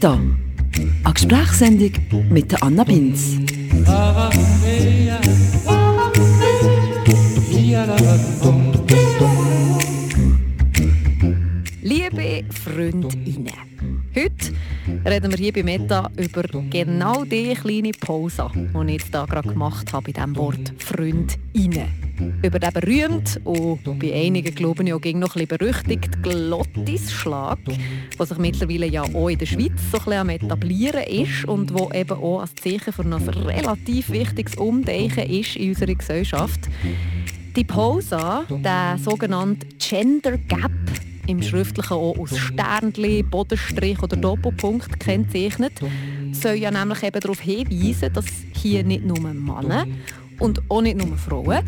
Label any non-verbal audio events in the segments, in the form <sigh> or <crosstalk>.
Meta, eine Gesprächssendung mit Anna Binz. Liebe Freundinnen, heute reden wir hier bei Meta über genau die kleine Pause, die ich hier gerade gemacht habe bei diesem Wort Freundinnen über den berühmt und bei einigen glauben ja auch noch ein berüchtigt Glottisschlag, der sich mittlerweile ja auch in der Schweiz so ein am etablieren ist und wo eben auch als Zeichen für ein relativ wichtiges Umdenken ist in unserer Gesellschaft. Die Pausa, der sogenannte Gender Gap, im Schriftlichen auch aus Sternchen, Bodenstrich oder Doppelpunkt kennzeichnet, soll ja nämlich eben darauf hinweisen, dass hier nicht nur Männer und auch nicht nur Frauen,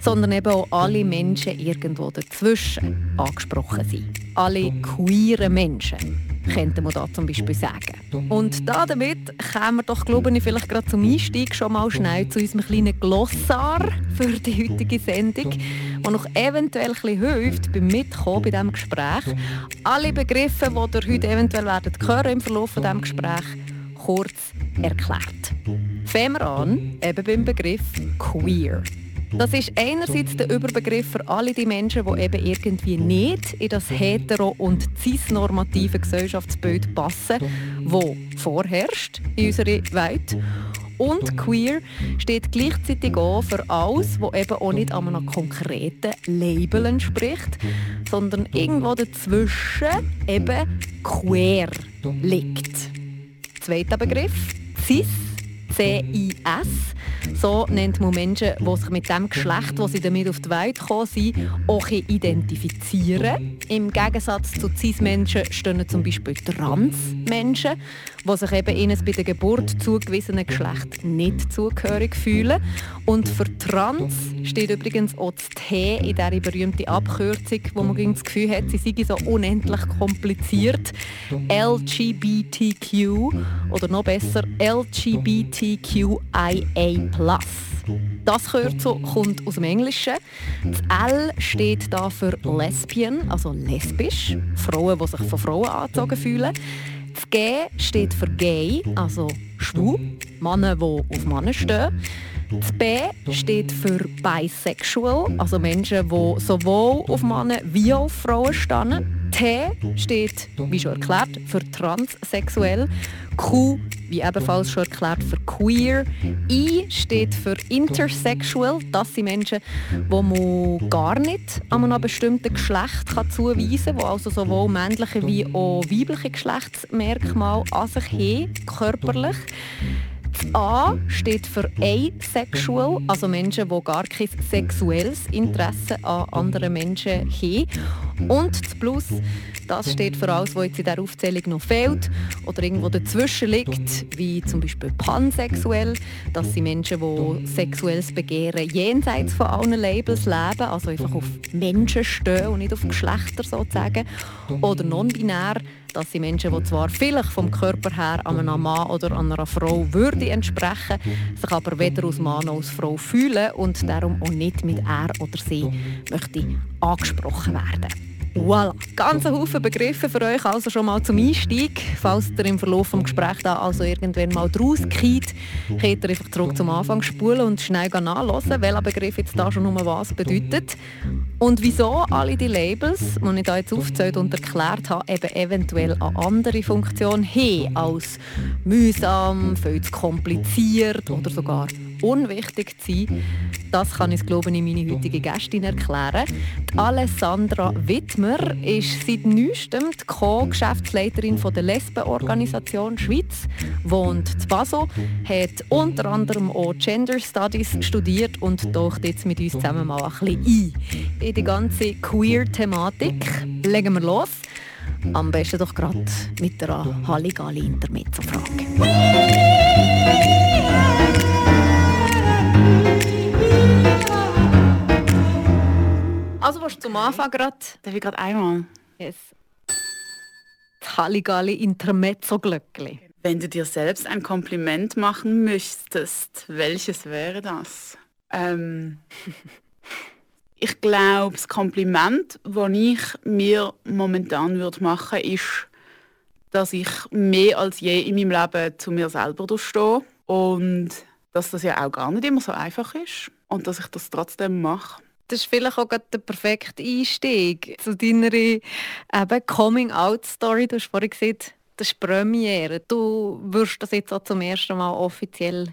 sondern eben auch alle Menschen irgendwo dazwischen angesprochen sind. Alle queeren Menschen, könnte man da zum Beispiel sagen. Und da damit kommen wir doch, glaube ich, vielleicht gerade zum Einstieg schon mal schnell zu unserem kleinen Glossar für die heutige Sendung, der noch eventuell ein hilft beim Mitkommen bei diesem Gespräch. Alle Begriffe, die ihr heute eventuell werdet hören im Verlauf von diesem Gespräch, kurz erklärt. Fangen wir an, eben beim Begriff queer. Das ist einerseits der Überbegriff für alle die Menschen, die eben irgendwie nicht in das hetero- und cis-normative Gesellschaftsbild passen, wo vorherrscht in unserer Welt. Und queer steht gleichzeitig auch für alles, was eben auch nicht an einem konkreten Label entspricht, sondern irgendwo dazwischen eben queer liegt. Zweiter Begriff, cis, C-I-S so nennt man Menschen, die sich mit dem Geschlecht, das sie damit auf die Welt gekommen sind, auch identifizieren. Im Gegensatz zu Cis-Menschen stehen zum Beispiel Trans-Menschen, die sich eben ihnen bei der Geburt zugewiesenen Geschlecht nicht zugehörig fühlen. Und für Trans steht übrigens auch das T in dieser berühmten Abkürzung, wo man das Gefühl hat, sie sei so unendlich kompliziert. LGBTQ oder noch besser LGBTQIA+. Das Kürzel kommt aus dem Englischen. Das L steht da für Lesbian, also lesbisch, Frauen, die sich von Frauen angezogen fühlen. Das G steht für gay, also schwul, Männer, die auf Männer stehen. Das B steht für bisexual, also Menschen, die sowohl auf Männer wie auf Frauen stehen. T steht, wie schon erklärt, für transsexuell. Q, wie ebenfalls schon erklärt, für queer. I steht für intersexual. Das sind Menschen, die man gar nicht an einem bestimmten Geschlecht kann zuweisen kann, die also sowohl männliche wie auch weibliche Geschlechtsmerkmale an sich haben, körperlich. Das A steht für asexual, also Menschen, die gar kein sexuelles Interesse an anderen Menschen haben. Und das Plus, das steht für alles, was jetzt in dieser Aufzählung noch fehlt oder irgendwo dazwischen liegt, wie zum Beispiel pansexuell. Das sind Menschen, die sexuelles Begehren jenseits von allen Labels leben, also einfach auf Menschen stehen und nicht auf Geschlechter sozusagen. Oder non-binär, das sind Menschen, die zwar vielleicht vom Körper her einem Mann oder einer Frau würde entsprechen, sich aber weder als Mann noch als Frau fühlen und darum auch nicht mit er oder sie möchte angesprochen werden. Voilà, ganz ein Haufen Begriffe für euch also schon mal zum Einstieg. Falls ihr im Verlauf des Gesprächs da also irgendwann mal draus geht, könnt ihr einfach zurück zum Anfang spulen und schnell nachlesen, welcher Begriff jetzt da schon um was bedeutet. Und wieso alle die Labels, die ich da jetzt aufgezählt und erklärt habe, eben eventuell eine andere Funktion haben als mühsam, viel zu kompliziert oder sogar unwichtig zu sein, das kann ich glaube ich meine heutige Gästin erklären. Die Alessandra Wittmer ist seit neuestem die Co-Geschäftsleiterin der Lesbenorganisation Schweiz, wohnt in Basel, hat unter anderem auch Gender Studies studiert und taucht jetzt mit uns zusammen mal ein bisschen ein in die ganze Queer-Thematik. Legen wir los. Am besten doch gerade mit der Halligalli-Intermezzo-Frage. Anfang gerade? Darf ich gerade einmal? Yes. Das Halligalli Intermezzo Glöckli. Wenn du dir selbst ein Kompliment machen müsstest, welches wäre das? Ähm, <laughs> ich glaube, das Kompliment, das ich mir momentan würde machen würde, ist, dass ich mehr als je in meinem Leben zu mir selber stehe und dass das ja auch gar nicht immer so einfach ist und dass ich das trotzdem mache. Das ist vielleicht auch der perfekte Einstieg zu deiner Coming-out-Story. Du hast vorhin gesagt, das ist Premiere. Du wirst das jetzt auch zum ersten Mal offiziell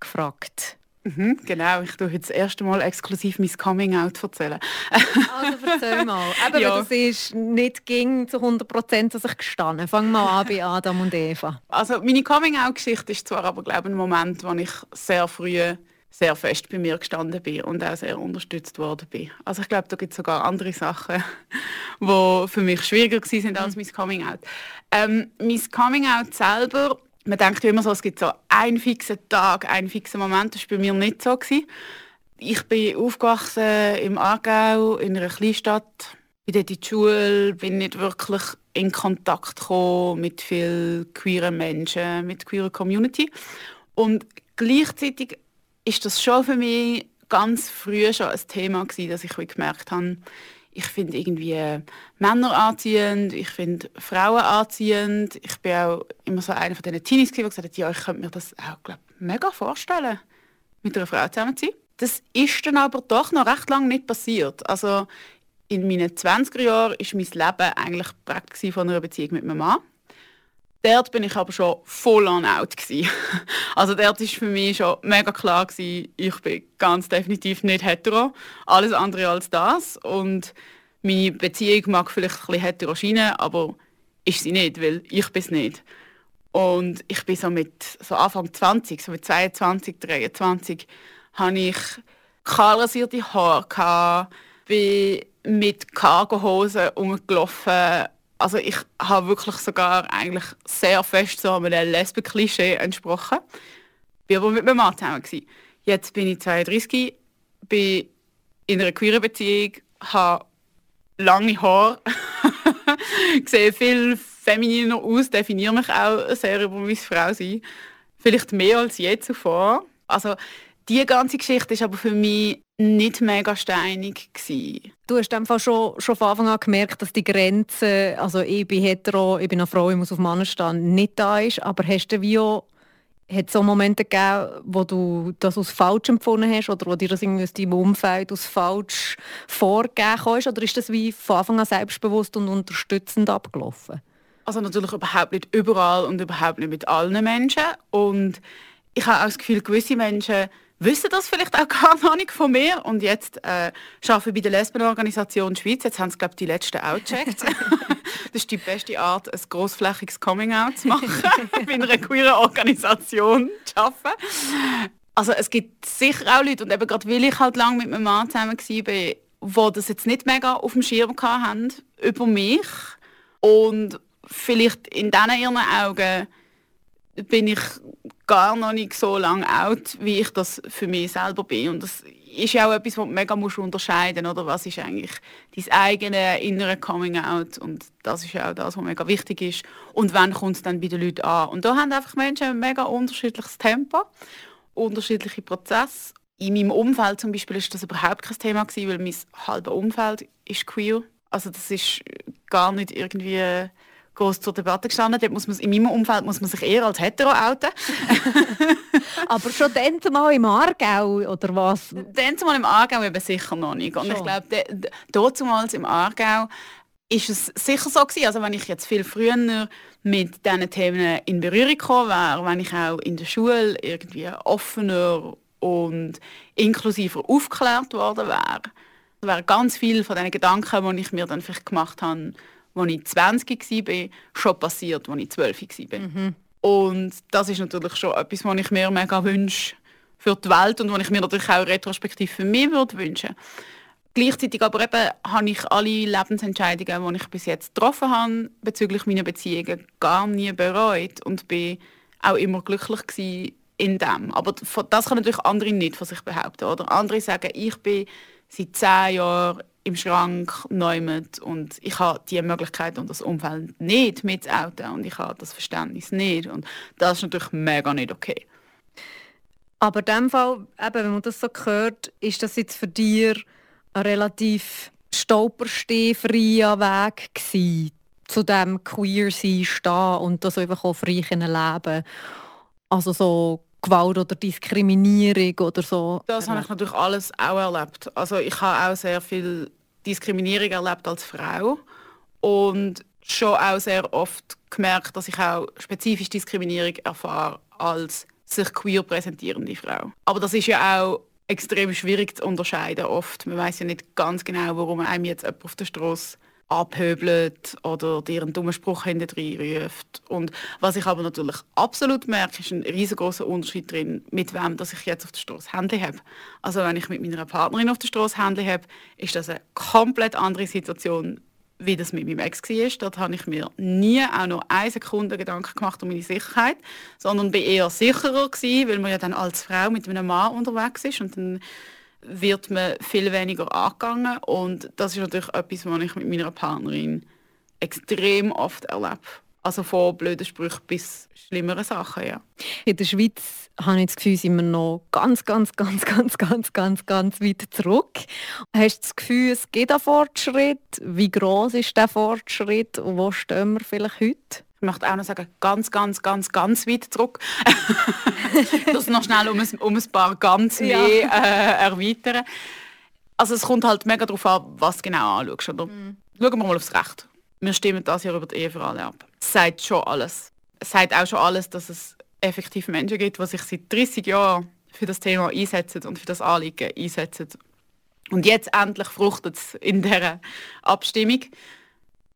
gefragt. Mhm, genau, ich tue jetzt das erste Mal exklusiv mein Coming-out erzählen. also erzähl <laughs> mal. Eben, ja. das ist nicht ging zu 100 Prozent, dass ich gestanden. Fang mal an bei Adam und Eva. Also meine Coming-out-Geschichte ist zwar aber glaube ich, ein Moment, wo ich sehr früh sehr fest bei mir gestanden bin und auch sehr unterstützt worden bin. Also ich glaube, da gibt es sogar andere Sachen, <laughs> die für mich schwieriger waren als mein Coming-out. Ähm, mein Coming-out selber man denkt immer so, es gibt so einen fixen Tag, einen fixen Moment. Das war bei mir nicht so. Gewesen. Ich bin aufgewachsen im Aargau, in einer Kleinstadt. Bin dort in die Schule, bin nicht wirklich in Kontakt gekommen mit vielen queeren Menschen, mit der queeren Community. Und gleichzeitig ist das schon für mich ganz früh schon ein Thema gewesen, dass ich gemerkt habe, ich finde irgendwie äh, Männer anziehend, ich finde Frauen anziehend. Ich bin auch immer so einer von diesen Teenies, die gesagt hat, ja, ich könnte mir das auch glaub, mega vorstellen, mit einer Frau zusammen zu sein. Das ist dann aber doch noch recht lange nicht passiert. Also in meinen 20er Jahren war mein Leben eigentlich geprägt von einer Beziehung mit meinem Mann. Dort bin ich aber schon voll on out <laughs> Also dort ist für mich schon mega klar gewesen, ich bin ganz definitiv nicht hetero, alles andere als das. Und meine Beziehung mag vielleicht ein bisschen hetero scheinen, aber ist sie nicht, weil ich bin es nicht. Und ich bin so mit so Anfang 20, so mit 22, 23, habe ich kahlrasierte Haare bin mit Cargohosen umgelaufen also ich habe wirklich sogar eigentlich sehr fest so einem Lesben-Klischee entsprochen. Ich war aber mit meinem Mann zusammen. Jetzt bin ich 32, bin in einer queeren Beziehung, habe lange Haare, <laughs> sehe viel femininer aus, definiere mich auch sehr über meine Frau sein. Vielleicht mehr als je zuvor. Also die ganze Geschichte ist aber für mich nicht mega steinig gewesen. Du hast einfach schon, schon von Anfang an gemerkt, dass die Grenze, also ich bin hetero, ich bin eine Frau, ich muss auf Männer stehen, nicht da ist. Aber hast du wie auch, hat so Momente gegeben, wo du das als falsch empfunden hast oder wo dir das irgendwie aus deinem Umfeld als falsch vorgegeben hast? Oder ist das wie von Anfang an selbstbewusst und unterstützend abgelaufen? Also natürlich überhaupt nicht überall und überhaupt nicht mit allen Menschen. Und ich habe auch das Gefühl, gewisse Menschen wissen das vielleicht auch gar noch nicht von mir. Und jetzt äh, arbeite ich bei der Lesbenorganisation Schweiz. Jetzt haben sie, glaube ich, die letzten auch gecheckt. <laughs> das ist die beste Art, ein grossflächiges Coming-out zu machen, <laughs> bei einer queeren Organisation zu arbeiten. Also es gibt sicher auch Leute, und eben gerade weil ich halt lange mit meinem Mann zusammen war, die das jetzt nicht mega auf dem Schirm haben über mich. Und vielleicht in diesen ihren Augen bin ich gar noch nicht so lange alt, wie ich das für mich selber bin. Und das ist ja auch etwas, was du mega musst unterscheiden oder Was ist eigentlich dein eigene innere Coming-out? Und das ist ja auch das, was mega wichtig ist. Und wann kommt es dann bei den Leuten an? Und da haben einfach Menschen ein mega unterschiedliches Tempo, unterschiedliche Prozesse. In meinem Umfeld zum Beispiel ist das überhaupt kein Thema gewesen, weil mein halbes Umfeld ist queer. Also das ist gar nicht irgendwie groß zur Debatte gestanden. Dort muss man, in meinem Umfeld muss man sich eher als hetero outen. <laughs> Aber schon dann mal im Aargau, oder was? Dann mal im Aargau eben sicher noch nicht. Und schon. ich glaube, dort mal im Aargau ist es sicher so gewesen, also wenn ich jetzt viel früher mit diesen Themen in Berührung gekommen wäre, wenn ich auch in der Schule irgendwie offener und inklusiver aufgeklärt worden wäre, wären ganz viele von diesen Gedanken, die ich mir dann vielleicht gemacht habe, als ich 20 war, schon passiert, als ich 12 war. Mhm. Und das ist natürlich schon etwas, was ich mir mega wünsche für die Welt und was ich mir natürlich auch retrospektiv für mich würde wünschen Gleichzeitig aber eben habe ich alle Lebensentscheidungen, die ich bis jetzt getroffen habe, bezüglich meiner Beziehungen, gar nie bereut und bin auch immer glücklich gewesen in dem. Aber das können natürlich andere nicht von sich behaupten. Oder andere sagen, ich bin seit zehn Jahren im Schrank neumet und ich habe die Möglichkeit und das Umfeld nicht mit outen und ich habe das Verständnis nicht und das ist natürlich mega nicht okay. Aber in dem Fall, eben, wenn man das so hört, ist das jetzt für dich ein relativ stolperstehfreier Weg gewesen, zu dem Queer-Sein stehen und das einfach auch frei leben Also so Gewalt oder Diskriminierung oder so? Das habe ich natürlich alles auch erlebt. Also ich habe auch sehr viel Diskriminierung erlebt als Frau und schon auch sehr oft gemerkt, dass ich auch spezifisch Diskriminierung erfahre als sich queer präsentierende Frau. Aber das ist ja auch extrem schwierig zu unterscheiden oft. Man weiß ja nicht ganz genau, warum einem jetzt jemand auf der Straße abhöbelt oder dir einen dummen Spruch hinterher ruft. Und was ich aber natürlich absolut merke, ist ein riesengroßer Unterschied drin, mit wem dass ich jetzt auf der Straße Handy habe. Also wenn ich mit meiner Partnerin auf der Straße Handy habe, ist das eine komplett andere Situation, wie das mit meinem Ex war. Dort habe ich mir nie auch nur eine Sekunde Gedanken gemacht um meine Sicherheit, sondern bin eher sicherer gewesen, weil man ja dann als Frau mit einem Mann unterwegs ist und dann wird man viel weniger angegangen und das ist natürlich etwas, was ich mit meiner Partnerin extrem oft erlebe. Also von blöden Sprüchen bis schlimmeren Sachen, ja. In der Schweiz habe ich das Gefühl, sind wir noch ganz, ganz, ganz, ganz, ganz, ganz, ganz weit zurück. Hast du das Gefühl, es geht einen Fortschritt? Wie groß ist der Fortschritt und wo stehen wir vielleicht heute? Ich möchte auch noch sagen, ganz, ganz, ganz, ganz weit zurück. <laughs> das noch schnell um ein, um ein paar ganz mehr ja. äh, erweitern. Also es kommt halt mega darauf an, was du genau anschaust. Oder? Mhm. Schauen wir mal aufs Recht. Wir stimmen das hier über die Ehe für alle ab. Es sagt schon alles. Es sagt auch schon alles, dass es effektiv Menschen gibt, die sich seit 30 Jahren für das Thema einsetzen und für das Anliegen einsetzen. Und jetzt endlich fruchtet es in dieser Abstimmung.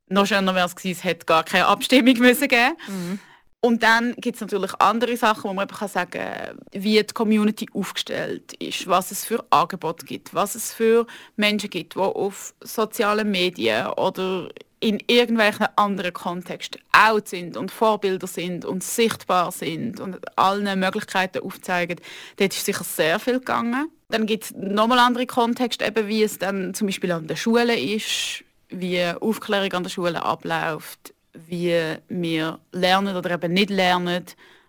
Noch schöner wäre es gewesen, es hätte gar keine Abstimmung müssen geben mhm. Und dann gibt es natürlich andere Sachen, wo man eben sagen kann, wie die Community aufgestellt ist, was es für Angebote gibt, was es für Menschen gibt, die auf sozialen Medien oder in irgendwelchen anderen Kontexten out sind und Vorbilder sind und sichtbar sind und allen Möglichkeiten aufzeigen. Dort ist sicher sehr viel gegangen. Dann gibt es nochmal andere Kontexte, eben wie es dann zum Beispiel an der Schule ist, wie Aufklärung an der Schule abläuft, wie wir lernen oder eben nicht lernen,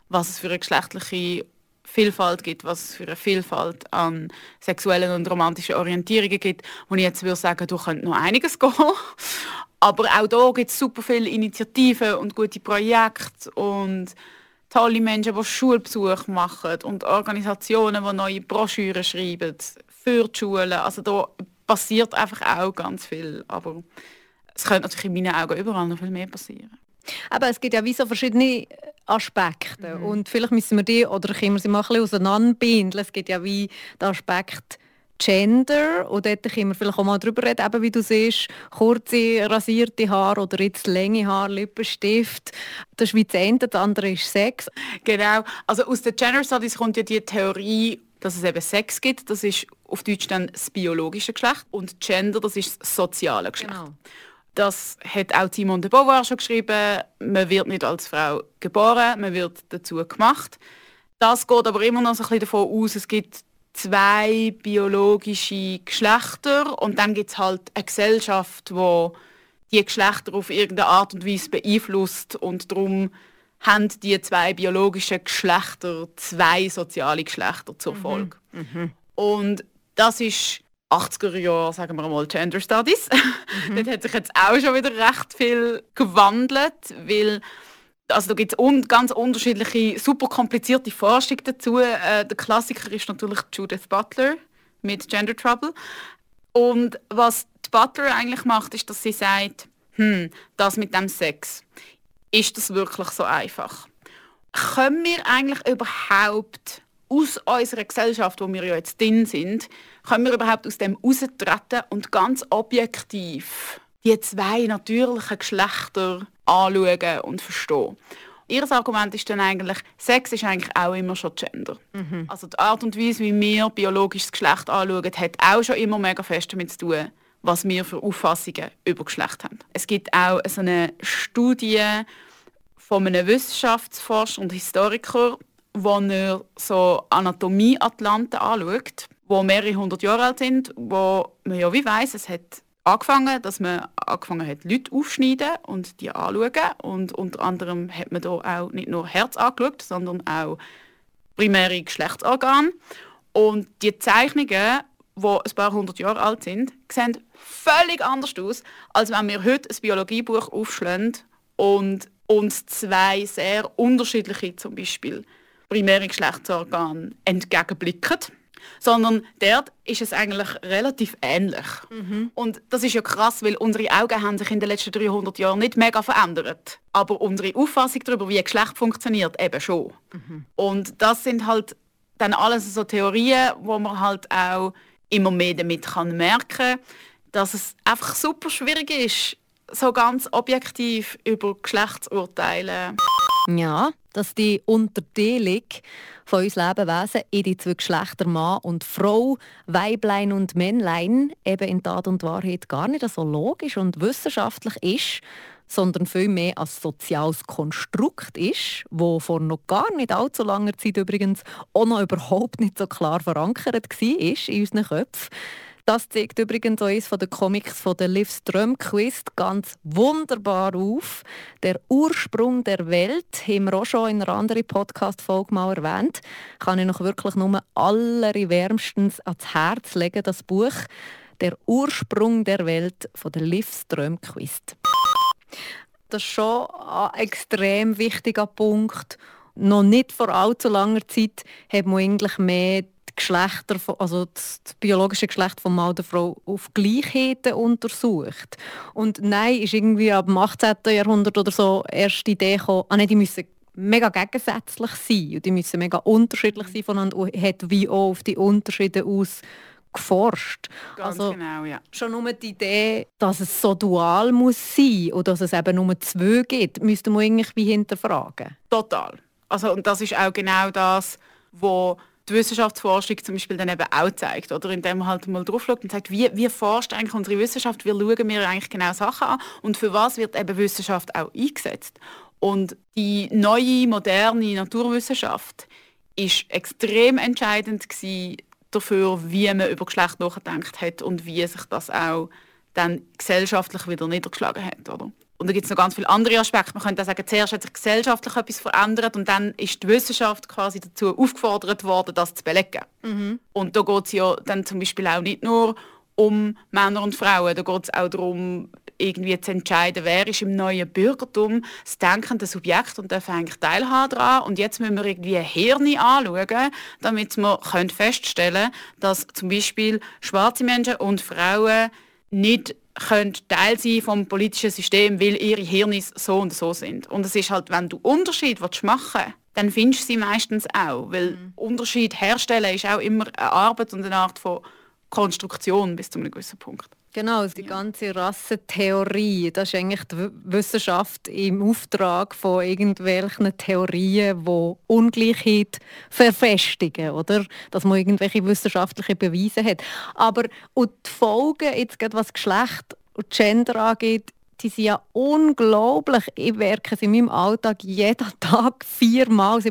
was es für eine geschlechtliche Vielfalt gibt, was es für eine Vielfalt an sexuellen und romantischen Orientierungen gibt, wo ich jetzt würde sagen, du könnt noch einiges gehen. Aber auch da gibt es super viele Initiativen und gute Projekte und tolle Menschen, die Schulbesuch machen und Organisationen, die neue Broschüren schreiben für die Schulen. Also da passiert einfach auch ganz viel. Aber es könnte natürlich in meinen Augen überall noch viel mehr passieren. Aber es gibt ja wie so verschiedene Aspekte mhm. und vielleicht müssen wir die oder können wir sie mal ein bisschen auseinanderbindeln. Es gibt ja wie den Aspekt Gender und dort können wir vielleicht auch mal darüber reden, eben wie du siehst, kurze rasierte Haare oder jetzt lange Haare, Lippenstift. Das ist wie das eine, das andere ist Sex. Genau, also aus den Gender Studies kommt ja die Theorie, dass es eben Sex gibt. Das ist auf Deutsch dann das biologische Geschlecht und Gender, das ist das soziale Geschlecht. Genau. Das hat auch Simone de Beauvoir schon geschrieben. Man wird nicht als Frau geboren, man wird dazu gemacht. Das geht aber immer noch so ein bisschen davon aus, es gibt zwei biologische Geschlechter und dann gibt es halt eine Gesellschaft, wo die Geschlechter auf irgendeine Art und Weise beeinflusst und darum haben die zwei biologischen Geschlechter zwei soziale Geschlechter zur mhm. Folge. Mhm. Und das ist 80er Jahre, sagen wir mal, Gender Studies. Mhm. <laughs> Dort hat sich jetzt auch schon wieder recht viel gewandelt, weil also da gibt es un ganz unterschiedliche, super komplizierte Forschung dazu. Äh, der Klassiker ist natürlich Judith Butler mit Gender Trouble. Und was die Butler eigentlich macht, ist, dass sie sagt, hm, das mit dem Sex, ist das wirklich so einfach? Können wir eigentlich überhaupt aus unserer Gesellschaft, wo wir ja jetzt drin sind, können wir überhaupt aus dem austreten und ganz objektiv die zwei natürlichen Geschlechter anschauen und verstehen. Ihr Argument ist dann eigentlich, Sex ist eigentlich auch immer schon Gender. Mhm. Also die Art und Weise, wie wir biologisches Geschlecht anschauen, hat auch schon immer mega fest damit zu tun, was wir für Auffassungen über Geschlecht haben. Es gibt auch so eine Studie von einem Wissenschaftsforscher und Historiker, wo er so Anatomie-Atlanten anschaut, die mehrere hundert Jahre alt sind, wo man ja wie weiss, es hat angefangen, dass man angefangen hat, Leute aufschneiden und die anschauen. Und unter anderem hat man da auch nicht nur Herz angeschaut, sondern auch primäre Geschlechtsorgane. Und die Zeichnungen, die ein paar hundert Jahre alt sind, sehen völlig anders aus, als wenn wir heute ein Biologiebuch aufschlagen und uns zwei sehr unterschiedliche, zum Beispiel primäre Geschlechtsorgane, entgegenblicken sondern dort ist es eigentlich relativ ähnlich. Mhm. Und das ist ja krass, weil unsere Augen haben sich in den letzten 300 Jahren nicht mega verändert. Aber unsere Auffassung darüber, wie Geschlecht funktioniert, eben schon. Mhm. Und das sind halt dann alles so Theorien, wo man halt auch immer mehr damit kann merken dass es einfach super schwierig ist, so ganz objektiv über Geschlechtsurteile. Ja, dass die Unterteilung von uns Lebewesen in die zwei Geschlechter Mann und Frau, Weiblein und Männlein eben in Tat und Wahrheit gar nicht so logisch und wissenschaftlich ist, sondern vielmehr als soziales Konstrukt ist, wo vor noch gar nicht allzu langer Zeit übrigens auch noch überhaupt nicht so klar verankert war in unseren Köpfen. Das zeigt übrigens auch eines der Comics von der Liv Strömquist ganz wunderbar auf. Der Ursprung der Welt, haben wir auch schon in einer anderen Podcast-Folge mal erwähnt, kann ich noch wirklich nur allerwärmstens ans Herz legen, das Buch «Der Ursprung der Welt» von der Liv Strömquist. Das ist schon ein extrem wichtiger Punkt. Noch nicht vor allzu langer Zeit hat man eigentlich mehr Geschlechter, also das, biologische Geschlecht von Mann und Frau auf Gleichheiten untersucht. Und nein, ist irgendwie ab dem 18. Jahrhundert oder so erst die Idee gekommen, ah, nein, die müssen mega gegensätzlich sein und die müssen mega unterschiedlich sein voneinander und hat wie auch auf die Unterschiede aus geforscht. Ganz also, genau, ja. Schon nur die Idee, dass es so dual muss sein und dass es eben nur zwei gibt, müsste man irgendwie hinterfragen. Total. Also, und das ist auch genau das, was die Wissenschaftsforschung zum Beispiel dann eben auch zeigt, oder indem man halt mal drauf und sagt, wie, wie forscht eigentlich unsere Wissenschaft, wie schauen wir eigentlich genau Sachen an und für was wird eben Wissenschaft auch eingesetzt. Und die neue, moderne Naturwissenschaft ist extrem entscheidend dafür, wie man über Geschlecht nachgedacht hat und wie sich das auch dann gesellschaftlich wieder niedergeschlagen hat. Oder? Und da gibt es noch ganz viele andere Aspekte. Man könnte auch sagen, zuerst hat sich gesellschaftlich etwas verändert und dann ist die Wissenschaft quasi dazu aufgefordert worden, das zu belegen. Mhm. Und da geht es ja dann zum Beispiel auch nicht nur um Männer und Frauen, da geht es auch darum, irgendwie zu entscheiden, wer ist im neuen Bürgertum das denkende Subjekt und darf eigentlich teilhaben daran. Und jetzt müssen wir irgendwie Hirne anschauen, damit wir feststellen können, dass zum Beispiel schwarze Menschen und Frauen nicht können Teil sein vom politischen System, weil ihre Hirne so und so sind. Und es ist halt, wenn du Unterschied machen willst, dann findest du sie meistens auch, weil mhm. Unterschied herstellen ist auch immer eine Arbeit und eine Art von Konstruktion bis zu einem gewissen Punkt. Genau, die ganze Rassentheorie, das ist eigentlich die Wissenschaft im Auftrag von irgendwelchen Theorien, die Ungleichheit verfestigen, oder? Dass man irgendwelche wissenschaftlichen Beweise hat. Aber und die Folgen, jetzt gerade was Geschlecht und Gender angeht, die sind ja unglaublich. Ich werke in meinem Alltag jeden <laughs> Tag viermal.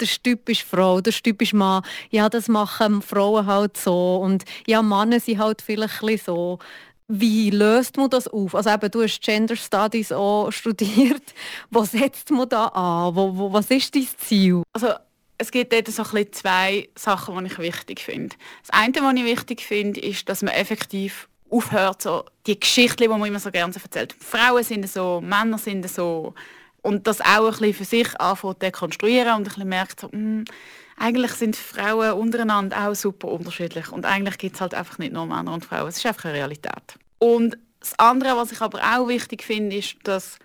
Der Stück ist Frau, der Stück ist Mann. Ja, das machen Frauen halt so. Und ja, Männer sind halt vielleicht so. Wie löst man das auf? Also eben, du hast Gender Studies auch studiert. <laughs> Was setzt man da an? Wo, wo, was ist dein Ziel? Also es gibt dort so zwei Sachen, die ich wichtig finde. Das eine, was ich wichtig finde, ist, dass man effektiv aufhört, so die Geschichten, die man immer so gerne erzählt. Frauen sind so, Männer sind so. Und das auch ein bisschen für sich anfängt dekonstruieren und ein bisschen merkt, so, mh, hm, eigentlich sind Frauen untereinander auch super unterschiedlich. Und eigentlich gibt es halt einfach nicht nur Männer und Frauen. Es ist einfach eine Realität. Und das andere, was ich aber auch wichtig finde, ist, dass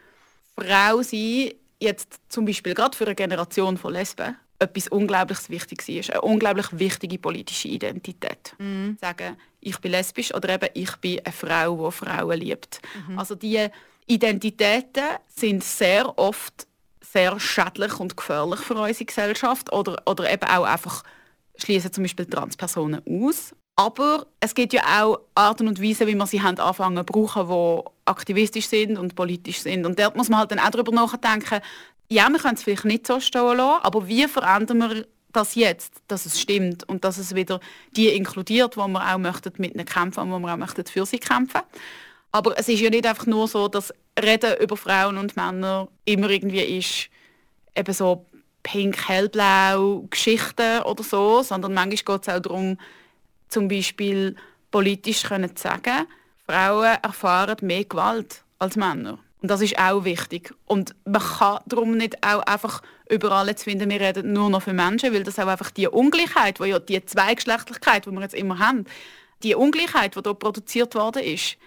Frau sein jetzt zum Beispiel gerade für eine Generation von Lesben etwas unglaublich Wichtiges ist, eine unglaublich wichtige politische Identität. Mhm. Sagen, ich bin lesbisch oder eben ich bin eine Frau, die Frauen liebt. Mhm. Also die Identitäten sind sehr oft sehr schädlich und gefährlich für unsere Gesellschaft oder, oder eben auch einfach schließen zum Beispiel Transpersonen aus. Aber es gibt ja auch Arten und Weisen, wie man sie haben anfangen zu brauchen, die aktivistisch sind und politisch sind. Und dort muss man halt dann auch darüber nachdenken, ja, wir können es vielleicht nicht so stehen lassen, aber wie verändern wir das jetzt, dass es stimmt und dass es wieder die inkludiert, wo wir auch möchten mit ihnen kämpfen und wo wir auch möchten für sie kämpfen. Aber es ist ja nicht einfach nur so, dass Reden über Frauen und Männer immer irgendwie ist eben so pink, hellblau Geschichten oder so, sondern manchmal geht es auch darum, zum Beispiel politisch können sagen, Frauen erfahren mehr Gewalt als Männer. Und das ist auch wichtig. Und man kann darum nicht auch einfach überall jetzt finden, wir reden nur noch für Menschen, weil das auch einfach die Ungleichheit, wo ja die Zweigeschlechtlichkeit, die wir jetzt immer haben, die Ungleichheit, die dort produziert worden ist,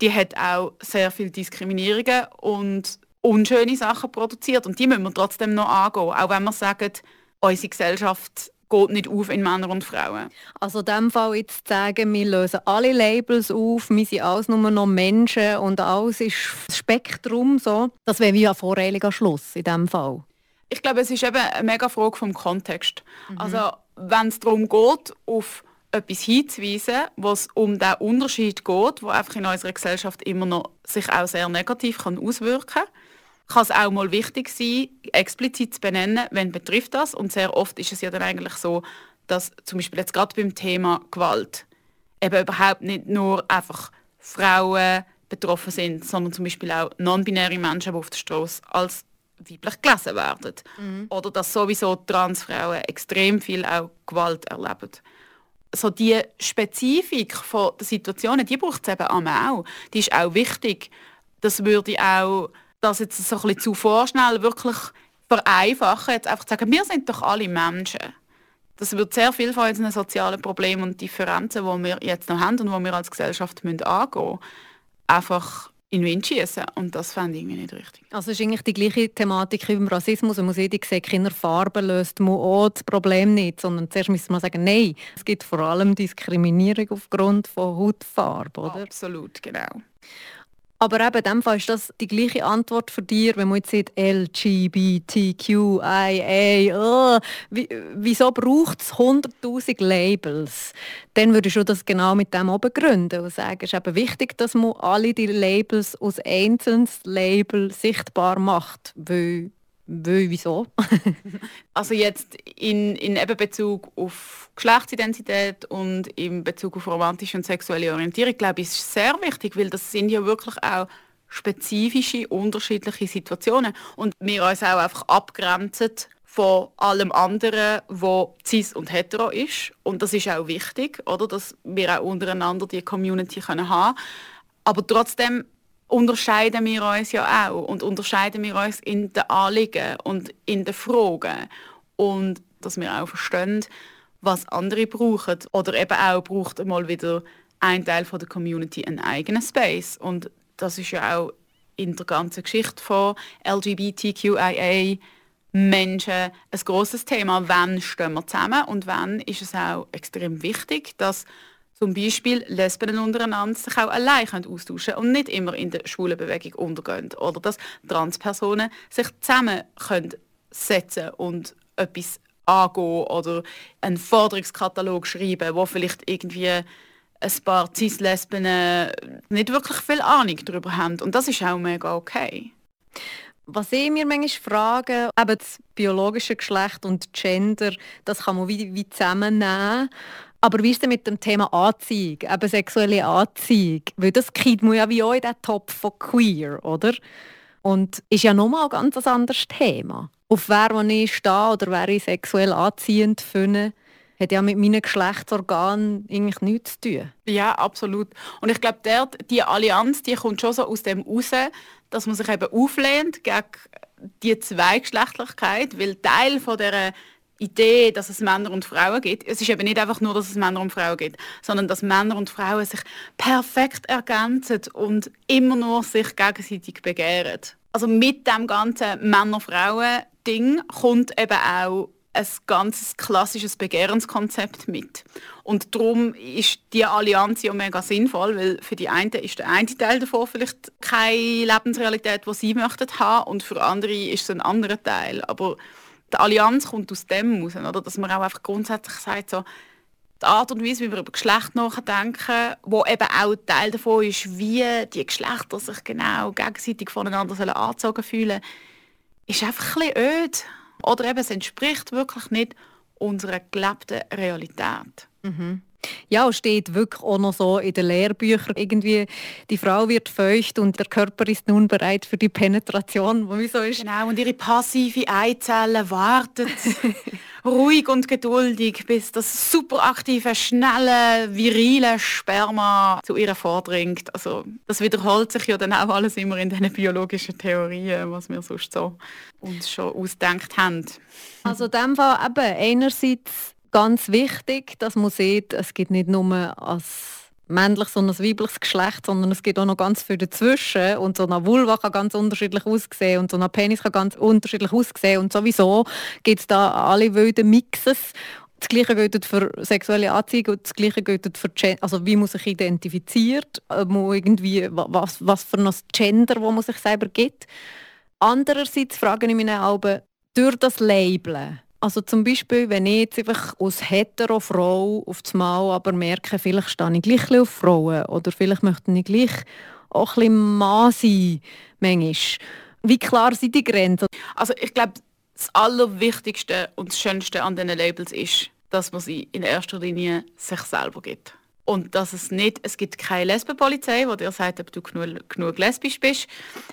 die hat auch sehr viele Diskriminierungen und unschöne Sachen produziert. Und die müssen wir trotzdem noch angehen, auch wenn wir sagen, unsere Gesellschaft geht nicht auf in Männer und Frauen. Also in diesem Fall jetzt sagen, wir lösen alle Labels auf, wir sind alles nur noch Menschen und alles ist das Spektrum so, das wäre wie ein voreiliger Schluss in diesem Fall. Ich glaube, es ist eben eine mega Frage vom Kontext. Mhm. Also wenn es darum geht, auf etwas hinzuweisen, was um den Unterschied geht, wo einfach in unserer Gesellschaft immer noch sich auch sehr negativ kann auswirken kann, kann es auch mal wichtig sein, explizit zu benennen, wenn betrifft das. Und sehr oft ist es ja dann eigentlich so, dass zum Beispiel jetzt gerade beim Thema Gewalt eben überhaupt nicht nur einfach Frauen betroffen sind, sondern zum Beispiel auch non-binäre Menschen, die auf der Straße als weiblich gelesen werden. Mhm. Oder dass sowieso Transfrauen extrem viel auch Gewalt erleben. So die Spezifik von der Situationen, die braucht es eben auch. Die ist auch wichtig. Das würde auch das jetzt so ein bisschen zu vorschnell wirklich vereinfachen, jetzt einfach zu sagen, wir sind doch alle Menschen. Das wird sehr viel von unseren sozialen Problemen und Differenzen, die wir jetzt noch haben und die wir als Gesellschaft müssen angehen müssen, einfach in den Wind schießen. Und das fände ich irgendwie nicht richtig. Also es ist eigentlich die gleiche Thematik wie beim Rassismus. Man muss jeder sehen, keine Farbe löst man auch das Problem nicht, sondern zuerst müsste man sagen, nein, es gibt vor allem Diskriminierung aufgrund von Hautfarbe, oder? Absolut, genau. Aber eben in dem Fall ist das die gleiche Antwort für dich, wenn man jetzt sagt LGBTQIA, oh, wieso braucht es 100'000 Labels? Dann würdest du das genau mit dem auch begründen und sagen, es ist eben wichtig, dass man alle die Labels aus einzelnen Label sichtbar macht, weil wieso? <laughs> also jetzt in, in eben Bezug auf Geschlechtsidentität und in Bezug auf romantische und sexuelle Orientierung, glaube ich, ist sehr wichtig, weil das sind ja wirklich auch spezifische, unterschiedliche Situationen und wir uns auch einfach abgrenzen von allem anderen, wo cis und hetero ist und das ist auch wichtig, oder, dass wir auch untereinander die Community können haben. Aber trotzdem unterscheiden wir uns ja auch und unterscheiden wir uns in den Anliegen und in den Fragen und dass wir auch verstehen, was andere brauchen oder eben auch braucht mal wieder ein Teil von der Community einen eigenen Space und das ist ja auch in der ganzen Geschichte von LGBTQIA Menschen ein großes Thema. Wann stehen wir zusammen und wann ist es auch extrem wichtig, dass zum Beispiel Lesben untereinander sich auch allein austauschen können und nicht immer in der schwulen Bewegung untergehen. Oder dass Transpersonen sich zusammen können setzen und etwas angehen oder einen Forderungskatalog schreiben, wo vielleicht irgendwie ein paar Cis-Lesben nicht wirklich viel Ahnung darüber haben. Und das ist auch mega okay. Was ich mir manchmal frage, eben das biologische Geschlecht und Gender, das kann man wie, wie zusammennehmen. Aber wie ist denn mit dem Thema Anziehung, eben sexuelle Anziehung? Weil das kriegt man ja wie auch in den Topf von queer, oder? Und ist ja nochmal ein ganz anderes Thema. Auf wer wo ich stehe oder wer ich sexuell anziehend finde, hat ja mit meinen Geschlechtsorganen eigentlich nichts zu tun. Ja, absolut. Und ich glaube, die Allianz, die kommt schon so aus dem raus, dass man sich eben auflehnt gegen die Zweigeschlechtlichkeit, weil Teil von der Idee, dass es Männer und Frauen gibt. Es ist eben nicht einfach nur, dass es Männer und Frauen gibt, sondern dass Männer und Frauen sich perfekt ergänzen und immer nur sich gegenseitig begehren. Also mit dem ganzen Männer-Frauen-Ding kommt eben auch ein ganz klassisches Begehrenskonzept mit. Und darum ist die Allianz ja mega sinnvoll, weil für die einen ist der eine Teil davon vielleicht keine Lebensrealität, die sie möchten haben und für andere ist es ein anderer Teil. Aber die Allianz kommt aus dem raus, oder? dass man auch einfach grundsätzlich sagt, so, die Art und Weise, wie wir über Geschlecht nachdenken, wo eben auch Teil davon ist, wie die Geschlechter sich genau gegenseitig voneinander angezogen fühlen, ist einfach ein bisschen öd. Oder eben, es entspricht wirklich nicht unserer gelebten Realität. Mhm. Ja, es steht wirklich auch noch so in den Lehrbüchern irgendwie, die Frau wird feucht und der Körper ist nun bereit für die Penetration, wo so ist. Genau, und ihre passive Eizelle wartet <laughs> ruhig und geduldig, bis das superaktive, schnelle, virile Sperma zu ihr vordringt. Also das wiederholt sich ja dann auch alles immer in den biologischen Theorien, was wir sonst so uns schon ausdenkt haben. Also in dem Fall eben einerseits ganz wichtig, dass man sieht, es gibt nicht nur als männliches und ein weibliches Geschlecht, sondern es gibt auch noch ganz viel dazwischen und so eine Vulva kann ganz unterschiedlich aussehen und so ein Penis kann ganz unterschiedlich aussehen und sowieso gibt es da alle wilden Mixes. Das Gleiche gilt für sexuelle Anziehung und das Gleiche gilt für also wie man sich identifiziert, irgendwie was, was für ein Gender, wo man sich selber gibt. Andererseits frage ich mich auch, durch das Labeln also zum Beispiel, wenn ich jetzt einfach als hetero Frau auf das Mal aber merke, vielleicht stehe ich gleich auf Frauen oder vielleicht möchte ich gleich auch ein bisschen Mann sein, manchmal. Wie klar sind die Grenzen? Also ich glaube, das Allerwichtigste und das Schönste an diesen Labels ist, dass man sie in erster Linie sich selber gibt. Und dass es nicht, es gibt keine Lesbenpolizei, die dir sagt, ob du genug, genug lesbisch bist.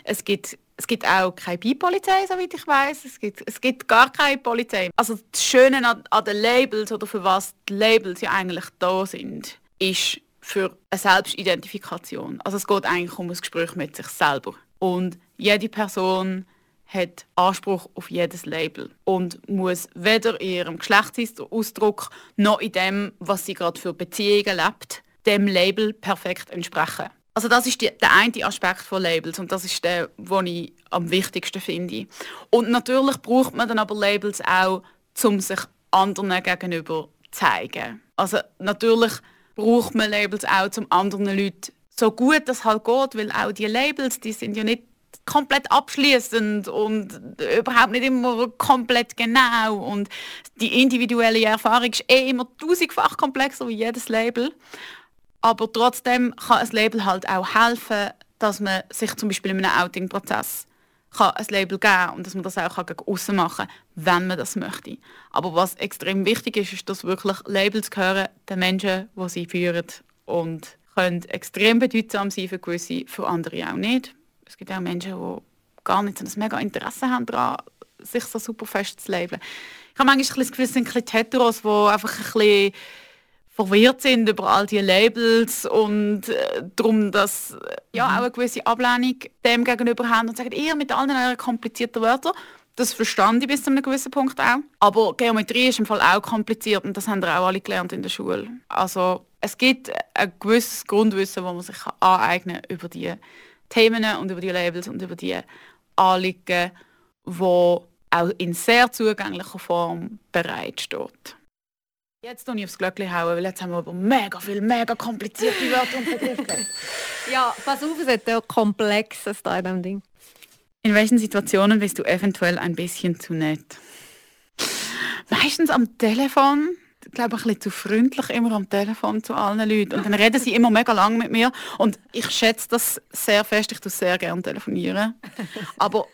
Es gibt es gibt auch keine Bi-Polizei, soweit ich weiß. Es gibt, es gibt gar keine Polizei. Also das Schöne an, an den Labels oder für was die Labels ja eigentlich da sind, ist für eine Selbstidentifikation. Also es geht eigentlich um ein Gespräch mit sich selber. Und jede Person hat Anspruch auf jedes Label und muss weder in ihrem Geschlechtsausdruck noch in dem, was sie gerade für Beziehungen lebt, dem Label perfekt entsprechen. Also das ist die, der eine Aspekt von Labels und das ist der, den ich am wichtigsten finde. Und natürlich braucht man dann aber Labels auch, um sich anderen gegenüber zu zeigen. Also natürlich braucht man Labels auch, um anderen Leuten so gut das halt geht, weil auch die Labels, die sind ja nicht komplett abschließend und überhaupt nicht immer komplett genau und die individuelle Erfahrung ist eh immer tausendfach komplexer wie jedes Label. Aber trotzdem kann ein Label halt auch helfen, dass man sich zum Beispiel in einem Outing-Prozess ein Label geben und dass man das auch gegen außen machen kann, wenn man das möchte. Aber was extrem wichtig ist, ist, dass wirklich Labels gehören den Menschen, die sie führen und können extrem bedeutsam sein für gewisse, für andere auch nicht. Es gibt auch Menschen, die gar nicht so ein mega Interesse haben daran, sich so super fest zu labeln. Ich habe manchmal das Gefühl, es sind ein bisschen Heteros, die einfach ein bisschen verwirrt sind über all diese Labels und äh, darum, dass äh, ja, auch eine gewisse Ablehnung dem gegenüber haben und sagen, ihr mit all euren komplizierten Wörtern, das verstand ich bis zu einem gewissen Punkt auch. Aber Geometrie ist im Fall auch kompliziert und das haben wir auch alle gelernt in der Schule. Also es gibt ein gewisses Grundwissen, wo man sich aneignen kann über die Themen und über die Labels und über die Anliegen, wo auch in sehr zugänglicher Form bereitsteht. Jetzt tue ich aufs Glöckchen hauen, weil jetzt haben wir aber mega viel, mega komplizierte Wörter und Begriffe. <laughs> ja, pass auf, es hat ja Komplexes da in diesem Ding. In welchen Situationen bist du eventuell ein bisschen zu nett? Meistens am Telefon. Ich glaube, ein bisschen zu freundlich immer am Telefon zu allen Leuten. Und dann reden sie immer mega lang mit mir. Und ich schätze das sehr fest. Ich tue sehr gerne telefonieren. Aber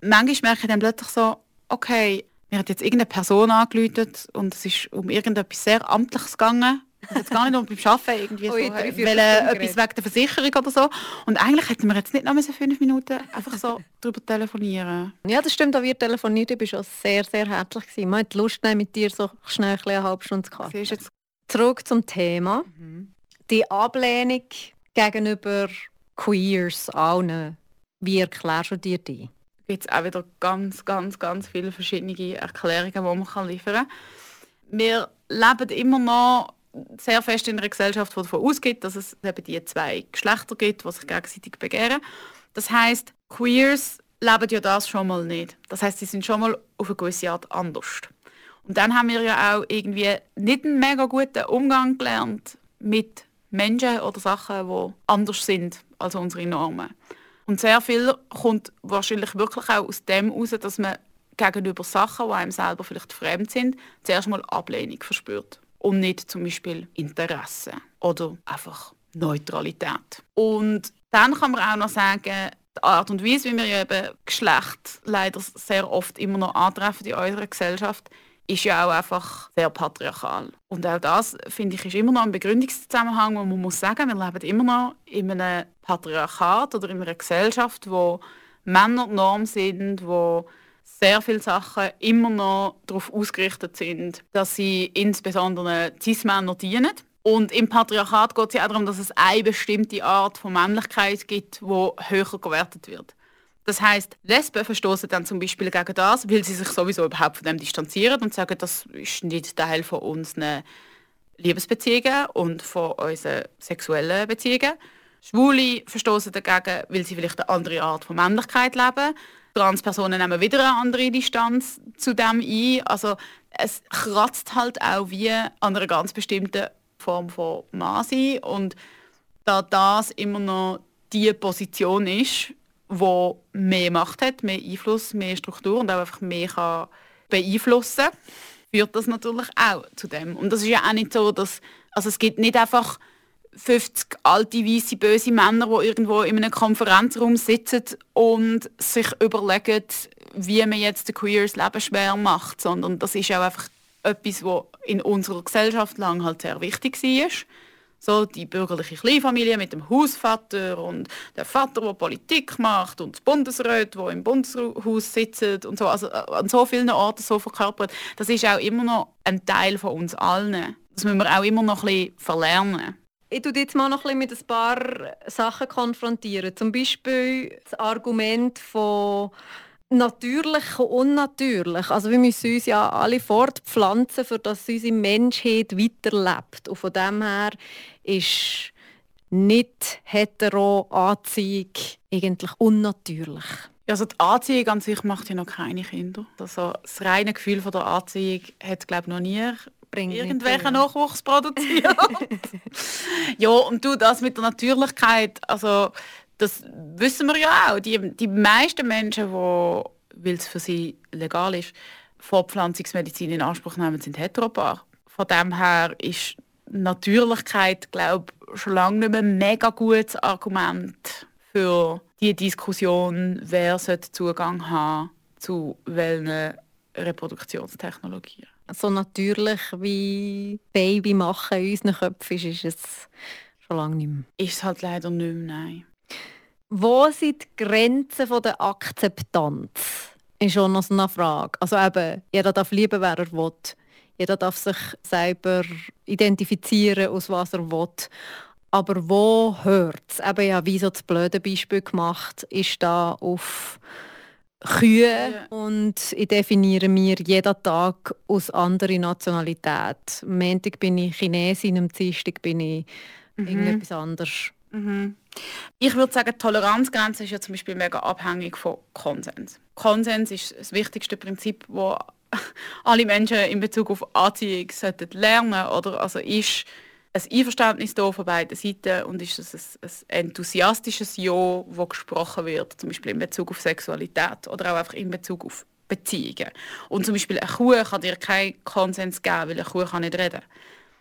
manchmal merke ich dann plötzlich so, okay, mir hat jetzt irgendeine Person angeläutet und es ist um irgendetwas sehr Amtliches gegangen. Jetzt gar nicht um beim Arbeiten irgendwie so, weil, etwas wegen der Versicherung oder so. Und eigentlich hätten wir jetzt nicht noch so fünf Minuten einfach so <laughs> darüber telefonieren. Ja, das stimmt, auch wir telefoniert, ich war schon sehr, sehr herzlich. Gewesen. Man hat Lust, mit dir so schnell eine halbe Stunde zu quatschen. Zurück zum Thema. Mhm. Die Ablehnung gegenüber Queers, allen. Wie erklärst du dir die? Gibt es auch wieder ganz, ganz, ganz viele verschiedene Erklärungen, die man liefern kann. Wir leben immer noch sehr fest in einer Gesellschaft, die davon ausgeht, dass es eben die zwei Geschlechter gibt, die sich gegenseitig begehren. Das heißt, Queers leben ja das schon mal nicht. Das heißt, sie sind schon mal auf eine gewisse Art anders. Und dann haben wir ja auch irgendwie nicht einen mega guten Umgang gelernt mit Menschen oder Sachen, die anders sind als unsere Normen. Und sehr viel kommt wahrscheinlich wirklich auch aus dem heraus, dass man gegenüber Sachen, die einem selber vielleicht fremd sind, zuerst mal Ablehnung verspürt. Und nicht zum Beispiel Interesse oder einfach Neutralität. Und dann kann man auch noch sagen, die Art und Weise, wie wir eben Geschlecht leider sehr oft immer noch antreffen in unserer Gesellschaft, ist ja auch einfach sehr patriarchal. Und auch das, finde ich, ist immer noch ein Begründungszusammenhang, wo man muss sagen, wir leben immer noch in einem Patriarchat oder in einer Gesellschaft, wo Männer die Norm sind, wo sehr viele Sachen immer noch darauf ausgerichtet sind, dass sie insbesondere Cis-Männer dienen. Und im Patriarchat geht es ja auch darum, dass es eine bestimmte Art von Männlichkeit gibt, die höher gewertet wird. Das heißt, Lesben verstoßen dann zum Beispiel gegen das, weil sie sich sowieso überhaupt von dem distanzieren und sagen, das ist nicht Teil von unseren Liebesbeziehungen und von unseren sexuellen Beziehungen. Schwule verstoßen dagegen, weil sie vielleicht eine andere Art von Männlichkeit leben. Transpersonen nehmen wieder eine andere Distanz zu dem ein. Also es kratzt halt auch wie an einer ganz bestimmten Form von Mann Und da das immer noch die Position ist, wo mehr Macht hat, mehr Einfluss, mehr Struktur und auch einfach mehr kann beeinflussen kann, führt das natürlich auch zu dem. Und das ist ja auch nicht so, dass also es gibt nicht einfach 50 alte, weiße, böse Männer, die irgendwo in einem Konferenzraum sitzen und sich überlegen, wie man jetzt den Queers Leben schwer macht, sondern das ist auch einfach etwas, was in unserer Gesellschaft lang halt sehr wichtig war. So die bürgerliche Kleinfamilie mit dem Hausvater und der Vater, der Politik macht und das Bundesrat, wo im Bundeshaus sitzt und so. Also äh, an so vielen Orten so verkörpert. Das ist auch immer noch ein Teil von uns allen. Das müssen wir auch immer noch ein bisschen verlernen. Ich tue jetzt mal noch ein mit ein paar Sachen konfrontieren. Zum Beispiel das Argument von natürlich und unnatürlich. Also wir müssen uns ja alle fortpflanzen, für dass unsere Menschheit weiterlebt. Und von dem her ist nicht hetero Anziehung eigentlich unnatürlich. Also die Anziehung an sich macht ja noch keine Kinder. Also das reine Gefühl von der Anziehung hat glaube noch nie bringt irgendwelchen Nachwuchs produziert. <laughs> ja, und du, das mit der Natürlichkeit, also das wissen wir ja auch. Die, die meisten Menschen, die, weil es für sie legal ist, Fortpflanzungsmedizin in Anspruch nehmen, sind heteropaar. Von dem her ist Natürlichkeit, glaube ich, schon lange nicht mehr ein mega gutes Argument für die Diskussion, wer Zugang haben zu welchen Reproduktionstechnologien so natürlich wie Baby machen in unseren Köpfen ist, ist es schon lange nicht mehr. Ist es halt leider nicht mehr, nein. Wo sind die Grenzen der Akzeptanz? Ist schon noch so eine Frage. Also eben, jeder darf lieben, wer er will. Jeder darf sich selber identifizieren, aus was er will. Aber wo hört es? Eben ja, wie so das blöde Beispiel gemacht, ist da auf Kühe ja. und ich definiere mir jeden Tag aus anderer Nationalität. Am Montag bin ich Chinesin, am Dienstag bin ich mhm. irgendetwas anderes. Mhm. Ich würde sagen, die Toleranzgrenze ist ja zum Beispiel mega abhängig von Konsens. Konsens ist das wichtigste Prinzip, das <laughs> alle Menschen in Bezug auf Anziehung sollten lernen oder also ist ein Einverständnis da von beiden Seiten und ist es ein, ein enthusiastisches Ja, das gesprochen wird, zum Beispiel in Bezug auf Sexualität oder auch einfach in Bezug auf Beziehungen. Und zum Beispiel eine Kuh kann dir keinen Konsens geben, weil eine Kuh kann nicht reden.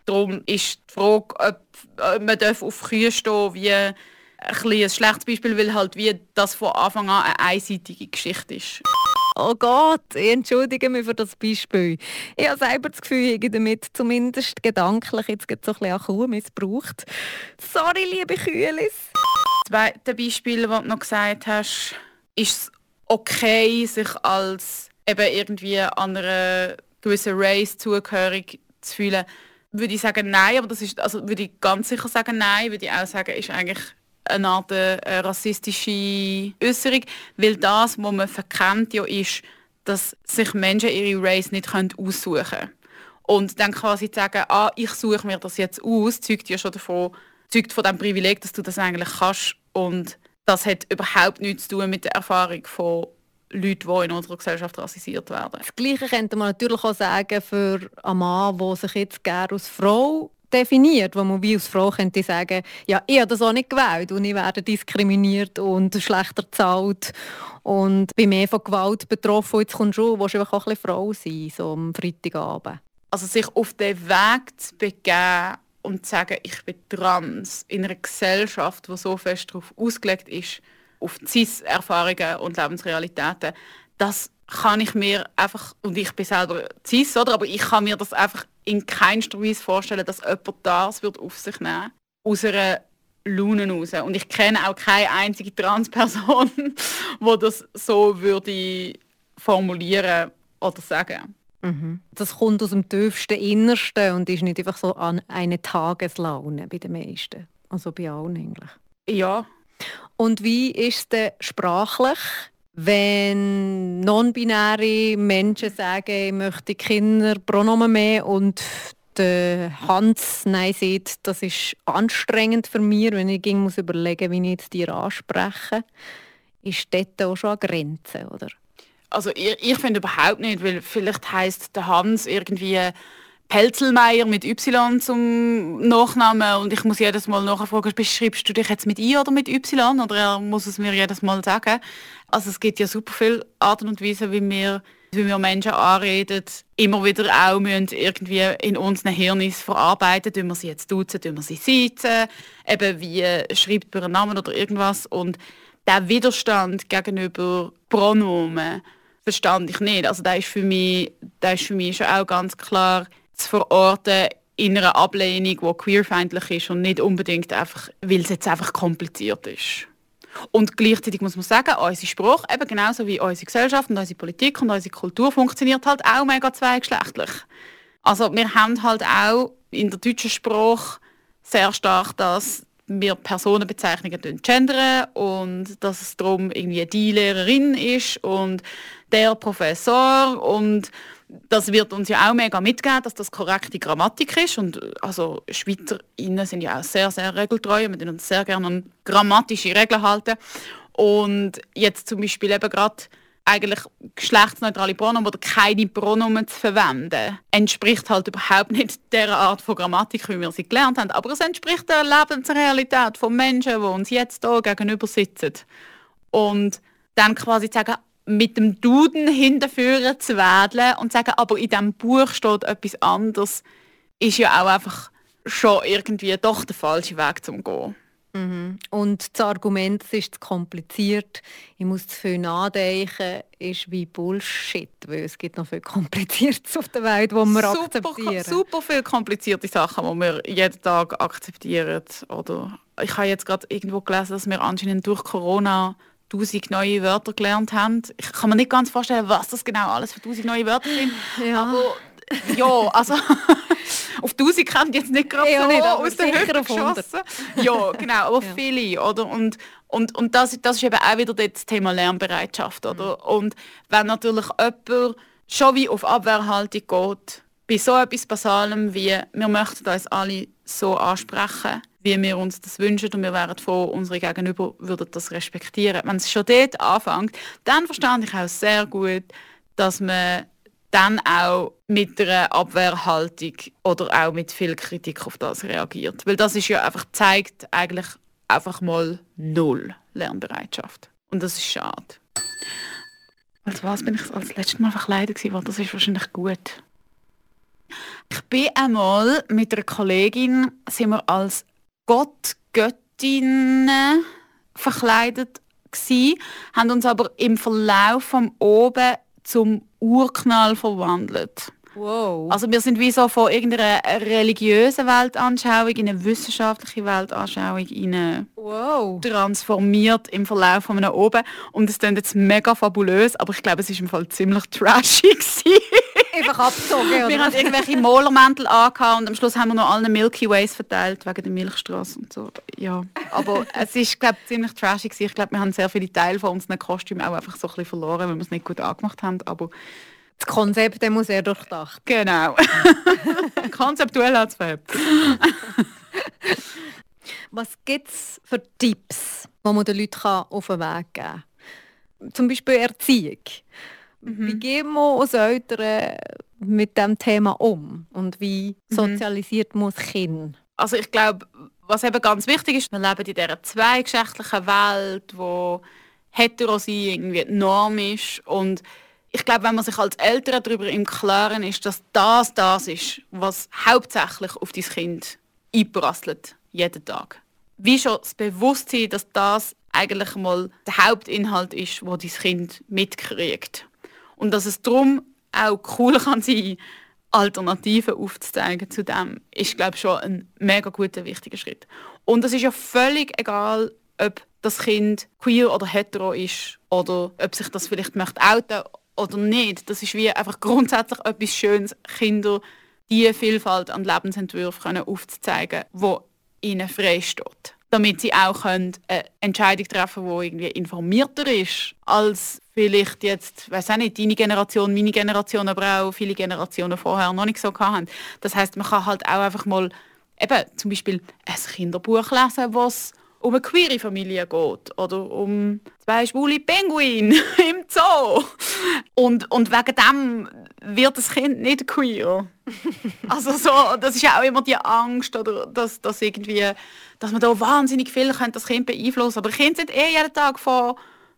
Darum ist die Frage, ob man auf Kühe stehen wie ein, ein schlechtes Beispiel, weil halt wie das von Anfang an eine einseitige Geschichte ist. Oh Gott, ich entschuldige mich für das Beispiel. Ich habe selber das Gefühl, ich damit zumindest gedanklich jetzt so ein bisschen an Kuh missbraucht. Sorry, liebe Kühlis. Das zweite Beispiel, das du noch gesagt hast, ist es okay, sich als eben irgendwie an einer gewissen Race zugehörig zu fühlen? Würde ich sagen, nein, aber das ist, also würde ich ganz sicher sagen, nein, würde ich auch sagen, ist eigentlich eine Art äh, rassistische Äußerung, weil das, was man verkennt, ja ist, dass sich Menschen ihre Race nicht aussuchen können. Und dann quasi sagen, ah, ich suche mir das jetzt aus, zeugt ja schon davon, zeugt von dem Privileg, dass du das eigentlich kannst. Und das hat überhaupt nichts zu tun mit der Erfahrung von Leuten, die in unserer Gesellschaft rassisiert werden. Das Gleiche könnte man natürlich auch sagen für einen Mann, der sich jetzt gerne als Frau definiert, wo man wie als Frau könnte sagen, ja, ich habe das auch nicht gewählt und ich werde diskriminiert und schlechter bezahlt und bin mehr von Gewalt betroffen. Jetzt kommst du, willst du einfach auch ein bisschen Frau sein, so am Freitagabend. Also sich auf den Weg zu begeben und zu sagen, ich bin trans in einer Gesellschaft, die so fest darauf ausgelegt ist, auf CIS-Erfahrungen und Lebensrealitäten, das kann ich mir einfach, und ich bin selber cis, oder? aber ich kann mir das einfach in keinster Weise vorstellen, dass jemand das wird auf sich nehmen aus einer Laune raus. Und ich kenne auch keine einzige Transperson, <laughs> die das so würde formulieren oder sagen. Mhm. Das kommt aus dem tiefsten Innersten und ist nicht einfach so an eine Tageslaune bei den meisten. Also bei allen eigentlich. Ja. Und wie ist es denn sprachlich, wenn non-binäre Menschen sagen, ich möchte Kinderpronomen mehr und Hans Nein sieht, das ist anstrengend für mich, wenn ich muss überlegen wie ich die anspreche. Ist dort auch schon eine Grenze, oder? Also ich, ich finde überhaupt nicht, weil vielleicht heißt der Hans irgendwie Pelzelmeier mit Y zum Nachnamen und ich muss jedes Mal nachfragen, beschreibst du dich jetzt mit I oder mit Y oder er muss es mir jedes Mal sagen. Also es gibt ja super viele Arten und Weisen, wie wir, wie wir Menschen anreden, immer wieder auch müssen irgendwie in unseren Hirnis verarbeiten, tun wir sie jetzt duzen, tun wir sie sitzen, eben wie schreibt man einen Namen oder irgendwas und der Widerstand gegenüber Pronomen verstand ich nicht. Also da ist für mich, da ist für mich schon auch ganz klar zu verorten in einer Ablehnung, die queerfeindlich ist und nicht unbedingt einfach, weil es jetzt einfach kompliziert ist. Und gleichzeitig muss man sagen, unser Spruch, eben genauso wie unsere Gesellschaft und unsere Politik und unsere Kultur funktioniert halt auch mega zweigeschlechtlich. Also wir haben halt auch in der deutschen Sprache sehr stark das wir Personenbezeichnungen gendern und dass es darum irgendwie die Lehrerin ist und der Professor und das wird uns ja auch mega mitgeben, dass das korrekte Grammatik ist und also SchweizerInnen sind ja auch sehr, sehr regeltreu wir uns sehr gerne an grammatische Regeln halten und jetzt zum Beispiel eben gerade eigentlich geschlechtsneutrale Pronomen oder keine Pronomen zu verwenden, entspricht halt überhaupt nicht der Art von Grammatik, wie wir sie gelernt haben. Aber es entspricht der Lebensrealität von Menschen, die uns jetzt hier gegenüber sitzen. Und dann quasi zu sagen, mit dem Duden hinterführen zu werden und zu sagen, aber in diesem Buch steht etwas anderes, ist ja auch einfach schon irgendwie doch der falsche Weg zum Gehen. Mhm. Und das Argument, es ist zu kompliziert, ich muss zu viel nachdenken, ist wie Bullshit, weil es gibt noch viel Kompliziertes auf der Welt, wo wir super, akzeptieren. Super viele komplizierte Sachen, die wir jeden Tag akzeptieren. Oder ich habe jetzt gerade irgendwo gelesen, dass wir anscheinend durch Corona tausend neue Wörter gelernt haben. Ich kann mir nicht ganz vorstellen, was das genau alles für tausend neue Wörter sind. Ja. Aber ja, also <laughs> auf 1000 kennt jetzt nicht gerade ja, so nicht, aus der Hüfte geschossen. Ja, genau, aber ja. viele, oder? Und, und, und das, das ist eben auch wieder das Thema Lernbereitschaft, oder? Mhm. Und wenn natürlich jemand schon wie auf Abwehrhaltung geht, bei so etwas Basalem wie wir möchten uns alle so ansprechen, wie wir uns das wünschen und wir wären froh, unsere Gegenüber würden das respektieren. Wenn es schon dort anfängt, dann verstehe ich auch sehr gut, dass man dann auch mit einer Abwehrhaltung oder auch mit viel Kritik auf das reagiert. Weil das ist ja einfach zeigt eigentlich einfach mal null Lernbereitschaft. Und das ist schade. Als was bin ich als letztes Mal verkleidet gewesen? Das ist wahrscheinlich gut. Ich bin einmal mit einer Kollegin sind wir als Gott, Göttinnen verkleidet gewesen, haben uns aber im Verlauf vom Oben zum Urknall verwandelt. Wow. Also wir sind wie so von irgendeiner religiösen Weltanschauung in eine wissenschaftliche Weltanschauung wow. transformiert im Verlauf von einem oben. Und es klingt jetzt mega fabulös, aber ich glaube, es ist im Fall ziemlich trashig <laughs> Einfach abgezogen, oder? Wir haben irgendwelche Molermäntel angehabt und am Schluss haben wir noch alle Milky Ways verteilt wegen der Milchstraße und so. Ja, aber es ist glaube ziemlich trashig. Ich glaube, wir haben sehr viele Teile von unseren Kostümen auch einfach so ein bisschen verloren, weil wir es nicht gut angemacht haben. Aber das Konzept muss sehr durchdacht. Genau. <laughs> Konzeptuell hat es Was gibt es für Tipps, die man den Leuten auf den Weg geben kann? Zum Beispiel Erziehung. Mhm. Wie gehen wir als Eltern mit dem Thema um? Und wie mhm. sozialisiert man das Kind? Also ich glaube, was eben ganz wichtig ist, wir leben in dieser zweigeschlechtlichen Welt, wo hetero sein irgendwie die Norm ist und ich glaube, wenn man sich als Eltern darüber im Klaren ist, dass das das ist, was hauptsächlich auf dein Kind einprasselt, jeden Tag. Wie schon das Bewusstsein, dass das eigentlich mal der Hauptinhalt ist, wo dein Kind mitkriegt. Und dass es darum auch cool <laughs> kann sein, Alternativen aufzuzeigen zu dem, ist, glaube ich, schon ein mega guter, wichtiger Schritt. Und es ist ja völlig egal, ob das Kind queer oder hetero ist oder ob sich das vielleicht möchte outen oder nicht. Das ist wie einfach grundsätzlich etwas Schönes, Kinder die Vielfalt an Lebensentwürfen aufzuzeigen, wo ihnen frei steht. Damit sie auch eine Entscheidung treffen können, die irgendwie informierter ist, als vielleicht jetzt, weiß auch nicht, deine Generation, meine Generation, aber auch viele Generationen vorher noch nicht so hatten. Das heißt, man kann halt auch einfach mal eben zum Beispiel ein Kinderbuch lesen, was um eine queere Familie geht oder um zwei schwule Pinguine <laughs> im Zoo. Und, und wegen dem wird das Kind nicht queer. <laughs> also so, das ist ja auch immer die Angst, oder dass, dass, irgendwie, dass man da wahnsinnig viel das Kind beeinflussen kann. Aber Kinder sind eh jeden Tag von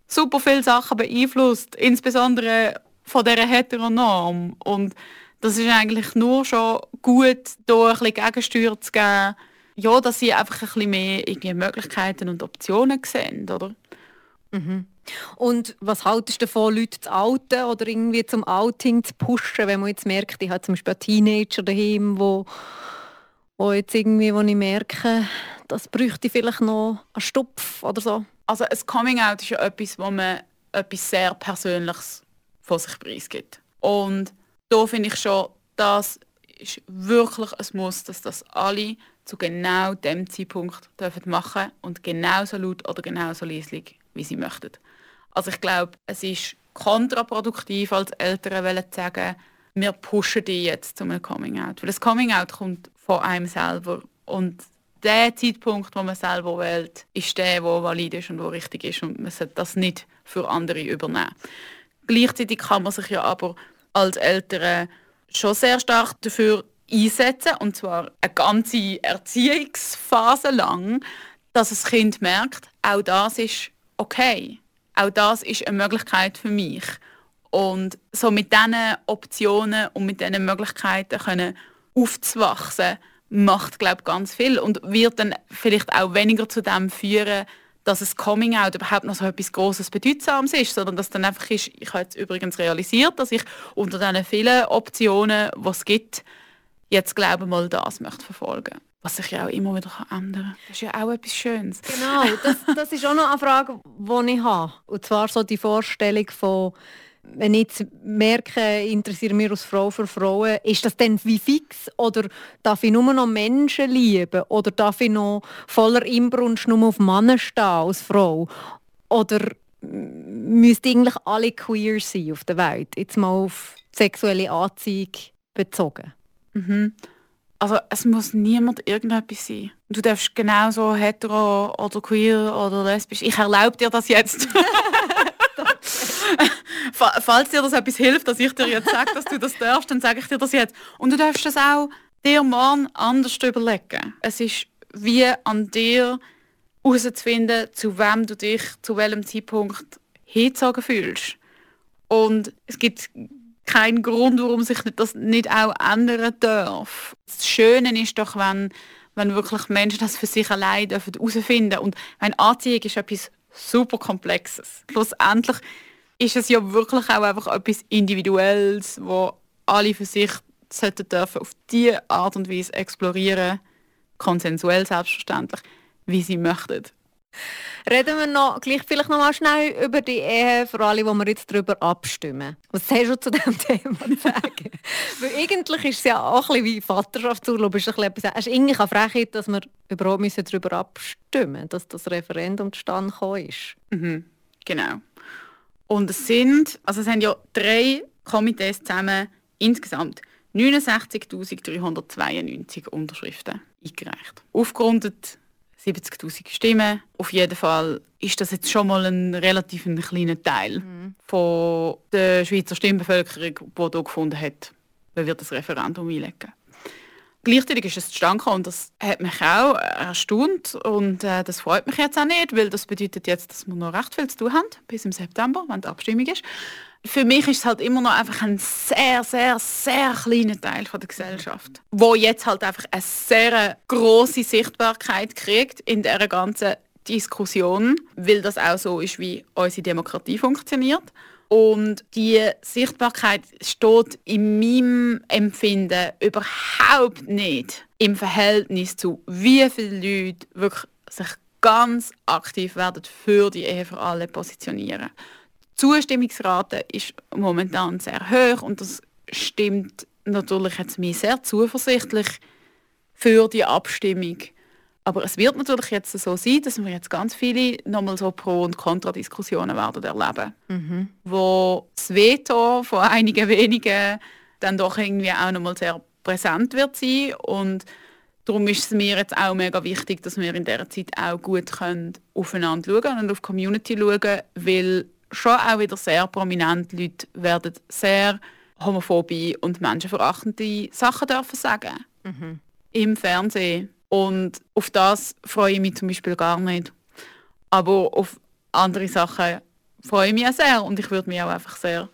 super vielen Sachen beeinflusst, insbesondere von dieser Heteronorm. Und das ist eigentlich nur schon gut, da ein bisschen Gegensteuer zu geben, ja, dass sie einfach ein bisschen mehr irgendwie Möglichkeiten und Optionen sehen, oder? Mhm. Und was haltest du davon, Leute zu outen oder irgendwie zum Outing zu pushen, wenn man jetzt merkt, ich habe zum Beispiel Teenager daheim, wo, wo jetzt irgendwie, wo ich merke, das bräuchte vielleicht noch einen Stupf oder so? Also ein Coming-out ist ja etwas, wo man etwas sehr Persönliches von sich preisgibt. Und da finde ich schon, das ist wirklich ein Muss, dass das alle zu genau dem Zeitpunkt dürfen machen und genauso laut oder genauso leislich, wie sie möchten. Also ich glaube, es ist kontraproduktiv als Eltern zu sagen, wir pushen die jetzt zu einem Coming-out. Weil das Coming-out kommt von einem selber und der Zeitpunkt, wo man selber wählt, ist der, der valid ist und der richtig ist und man sollte das nicht für andere übernehmen. Gleichzeitig kann man sich ja aber als Eltern schon sehr stark dafür einsetzen, und zwar eine ganze Erziehungsphase lang, dass das Kind merkt, auch das ist okay. Auch das ist eine Möglichkeit für mich. Und so mit diesen Optionen und mit diesen Möglichkeiten können aufzuwachsen, macht, glaube ganz viel und wird dann vielleicht auch weniger zu dem führen, dass es Coming Out überhaupt noch so etwas Großes Bedeutsames ist, sondern dass dann einfach ist, ich habe jetzt übrigens realisiert, dass ich unter diesen vielen Optionen, die es gibt, jetzt glaube mal das möchte verfolgen was sich ja auch immer wieder ändern kann. Das ist ja auch etwas Schönes. Genau, das, das ist auch noch eine Frage, die ich habe. Und zwar so die Vorstellung von, wenn ich jetzt merke, ich interessiere mich als Frau für Frauen, ist das dann wie fix? Oder darf ich nur noch Menschen lieben? Oder darf ich noch voller Inbrunst nur auf Männer stehen als Frau? Oder müssten eigentlich alle queer sein auf der Welt? Jetzt mal auf sexuelle Anziehung bezogen. Mhm. Also es muss niemand irgendetwas sein. Du darfst genauso hetero oder queer oder lesbisch. Ich erlaube dir das jetzt. <laughs> Falls dir das etwas hilft, dass ich dir jetzt sage, dass du das darfst, dann sage ich dir das jetzt. Und du darfst das auch dir morgen anders überlegen. Es ist wie an dir herauszufinden, zu wem du dich zu welchem Zeitpunkt hingezogen fühlst. Und es gibt keinen Grund, warum sich das nicht auch ändern darf. Das Schöne ist doch, wenn, wenn wirklich Menschen das für sich allein herausfinden dürfen. Und eine Anziehung ist etwas super Komplexes. Schlussendlich ist es ja wirklich auch einfach etwas Individuelles, wo alle für sich sollten dürfen auf diese Art und Weise explorieren, konsensuell selbstverständlich, wie sie möchten. Reden wir noch, gleich vielleicht noch mal schnell über die Ehe, vor allem, wo wir jetzt darüber abstimmen. Was hast du zu diesem <laughs> Thema zu sagen? Weil eigentlich ist es ja auch ein bisschen wie Vaterschaftsurlaub. Ist ein bisschen es ist eigentlich eine Frechheit, dass wir überhaupt müssen darüber abstimmen müssen, dass das Referendum zustande gekommen ist. Mhm, genau. Und es sind, also es haben ja drei Komitees zusammen insgesamt 69.392 Unterschriften eingereicht. Aufgerundet 70.000 Stimmen. Auf jeden Fall ist das jetzt schon mal ein relativ kleiner Teil mhm. von der Schweizer Stimmbevölkerung, die hier gefunden hat, wer wird das Referendum einlegen. Gleichzeitig ist es zustande gekommen und das hat mich auch erstaunt und äh, das freut mich jetzt auch nicht, weil das bedeutet jetzt, dass wir noch recht viel zu tun haben bis im September, wenn die Abstimmung ist für mich ist es halt immer noch einfach ein sehr, sehr, sehr kleiner Teil von der Gesellschaft, wo jetzt halt einfach eine sehr große Sichtbarkeit kriegt in der ganzen Diskussion, weil das auch so ist, wie unsere Demokratie funktioniert. Und die Sichtbarkeit steht in meinem Empfinden überhaupt nicht im Verhältnis zu, wie viele Leute wirklich sich ganz aktiv werden für die Ehe für alle positionieren Zustimmungsrate ist momentan sehr hoch und das stimmt natürlich jetzt mich sehr zuversichtlich für die Abstimmung. Aber es wird natürlich jetzt so sein, dass wir jetzt ganz viele nochmal so Pro- und Kontradiskussionen werden erleben, mhm. wo das Veto von einigen wenigen dann doch irgendwie auch nochmal sehr präsent wird sein und darum ist es mir jetzt auch mega wichtig, dass wir in dieser Zeit auch gut können aufeinander schauen und auf die Community schauen, weil schon auch wieder sehr prominent Leute werden sehr homophobe und menschenverachtende Sachen dürfen sagen. Mhm. Im Fernsehen. Und auf das freue ich mich zum Beispiel gar nicht. Aber auf andere Sachen freue ich mich sehr und ich würde mich auch einfach sehr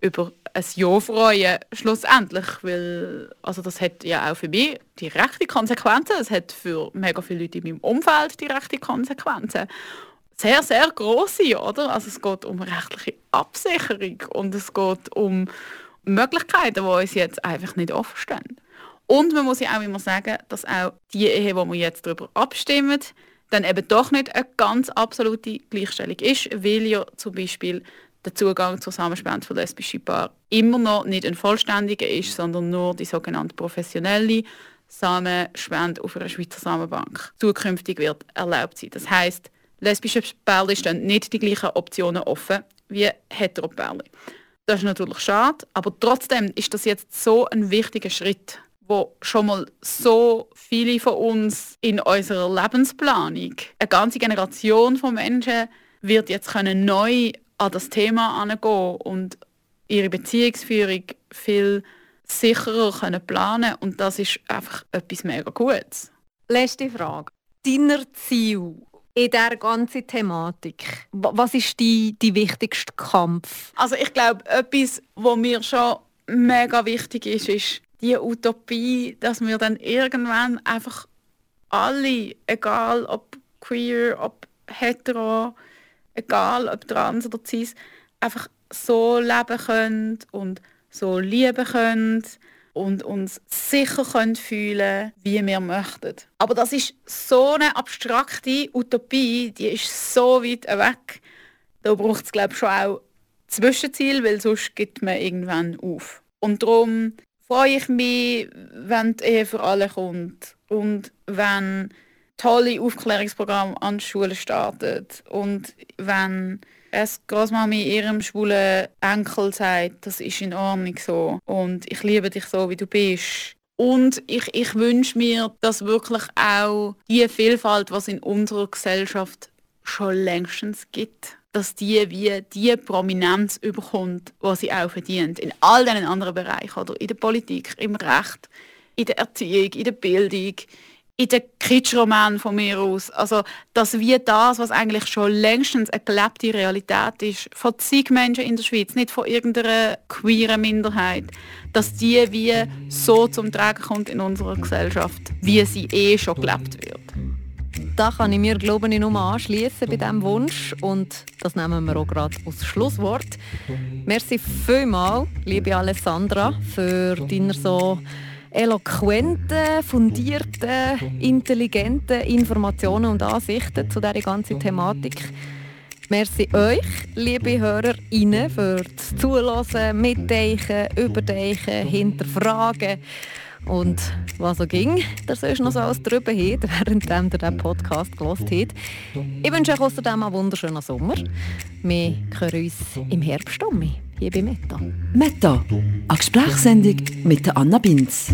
über ein Ja freuen, schlussendlich, weil also das hat ja auch für mich direkte Konsequenzen, es hat für mega viele Leute in meinem Umfeld direkte Konsequenzen. Sehr, sehr große, oder? Also es geht um rechtliche Absicherung und es geht um Möglichkeiten, die uns jetzt einfach nicht offen stehen. Und man muss ja auch immer sagen, dass auch die Ehe, wo wir jetzt darüber abstimmen, dann eben doch nicht eine ganz absolute Gleichstellung ist, weil ja zum Beispiel der Zugang zur Samenspende für lesbische Paare immer noch nicht ein vollständiger ist, sondern nur die sogenannte professionelle Samenspende auf einer Schweizer Samenbank zukünftig wird erlaubt sein. Das heißt, lesbische Paare stehen nicht die gleichen Optionen offen wie Heteropaare. Das ist natürlich schade, aber trotzdem ist das jetzt so ein wichtiger Schritt wo schon mal so viele von uns in unserer Lebensplanung, eine ganze Generation von Menschen wird jetzt können neu an das Thema angehen und ihre Beziehungsführung viel sicherer können planen und das ist einfach etwas mega Gutes. Letzte Frage. Deiner Ziel in dieser ganzen Thematik? Was ist die, die wichtigste Kampf? Also ich glaube, etwas, was mir schon mega wichtig ist, ist die Utopie, dass wir dann irgendwann einfach alle, egal ob queer, ob hetero, egal ob trans oder cis, einfach so leben können und so lieben können und uns sicher können fühlen, wie wir möchten. Aber das ist so eine abstrakte Utopie, die ist so weit weg. Da braucht es glaube ich schon auch Zwischenziel, weil sonst gibt man irgendwann auf. Und darum freue ich mich, wenn die Ehe für alle kommt und wenn tolle Aufklärungsprogramme an Schulen startet und wenn es Großmami ihrem schwulen Enkel sagt, das ist in Ordnung so und ich liebe dich so, wie du bist. Und ich, ich wünsche mir, dass wirklich auch die Vielfalt, was in unserer Gesellschaft schon längstens gibt, dass die wie die Prominenz überkommt, was sie auch verdient. In all diesen anderen Bereichen, oder in der Politik, im Recht, in der Erziehung, in der Bildung, in den Kitschroman von mir aus. Also, dass wie das, was eigentlich schon längstens eine gelebte Realität ist, von zig Menschen in der Schweiz, nicht von irgendeiner queeren Minderheit, dass die wie so zum Tragen kommt in unserer Gesellschaft, wie sie eh schon gelebt wird. Da kann ich mir, glaube ich, nur anschließen bei diesem Wunsch und das nehmen wir auch gerade als Schlusswort. Merci vielmals, liebe Alessandra, für deine so eloquenten, fundierten, intelligenten Informationen und Ansichten zu dieser ganzen Thematik. Merci euch, liebe HörerInnen, für das Zuhören, Mitdenken, Überdenken, Hinterfragen und was so ging, das ist noch so alles drüber hat, <laughs> während ihr diesen Podcast gelost habt. Ich wünsche euch außerdem einen wunderschönen Sommer. Wir hören uns im Herbst um, hier bei Meta. Meta, eine Gesprächssendung mit Anna Binz.